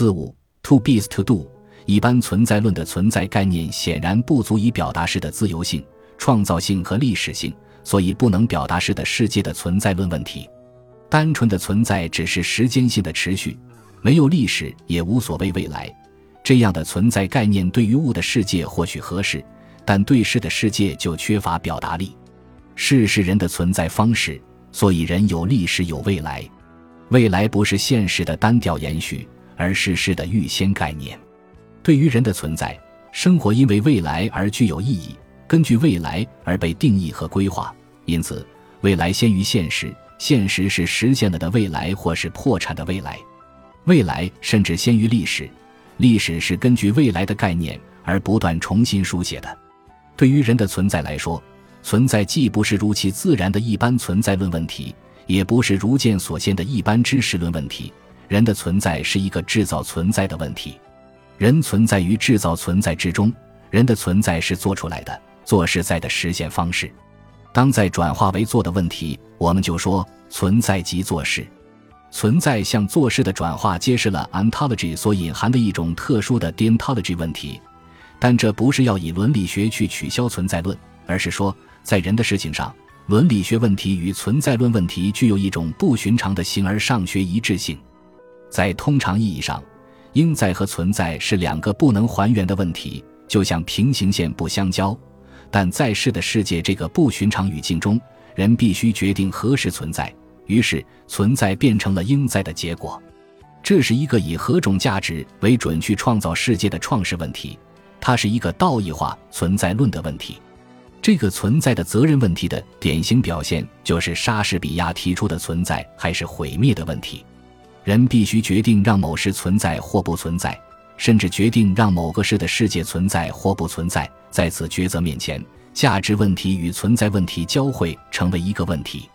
四五，to be is to do。一般存在论的存在概念显然不足以表达式的自由性、创造性和历史性，所以不能表达式的世界的存在论问题。单纯的存在只是时间性的持续，没有历史也无所谓未来。这样的存在概念对于物的世界或许合适，但对事的世界就缺乏表达力。事是人的存在方式，所以人有历史有未来。未来不是现实的单调延续，而是事的预先概念。对于人的存在，生活因为未来而具有意义，根据未来而被定义和规划。因此，未来先于现实，现实是实现了的未来或是破产的未来。未来甚至先于历史，历史是根据未来的概念而不断重新书写的。对于人的存在来说，存在既不是如其自然的一般存在论问题，也不是如见所现的一般知识论问题。人的存在是一个制造存在的问题。人存在于制造存在之中，人的存在是做出来的，做是在的实现方式。当在转化为做的问题，我们就说存在即做事。存在向做事的转化，揭示了 ontology 所隐含的一种特殊的 deontology 问题。但这不是要以伦理学去取消存在论，而是说，在人的事情上，伦理学问题与存在论问题具有一种不寻常的形而上学一致性。在通常意义上。应在和存在是两个不能还原的问题，就像平行线不相交。但在世的世界这个不寻常语境中，人必须决定何时存在，于是存在变成了应在的结果。这是一个以何种价值为准去创造世界的创世问题，它是一个道义化存在论的问题。这个存在的责任问题的典型表现，就是莎士比亚提出的存在还是毁灭的问题。人必须决定让某事存在或不存在，甚至决定让某个事的世界存在或不存在。在此抉择面前，价值问题与存在问题交汇，成为一个问题。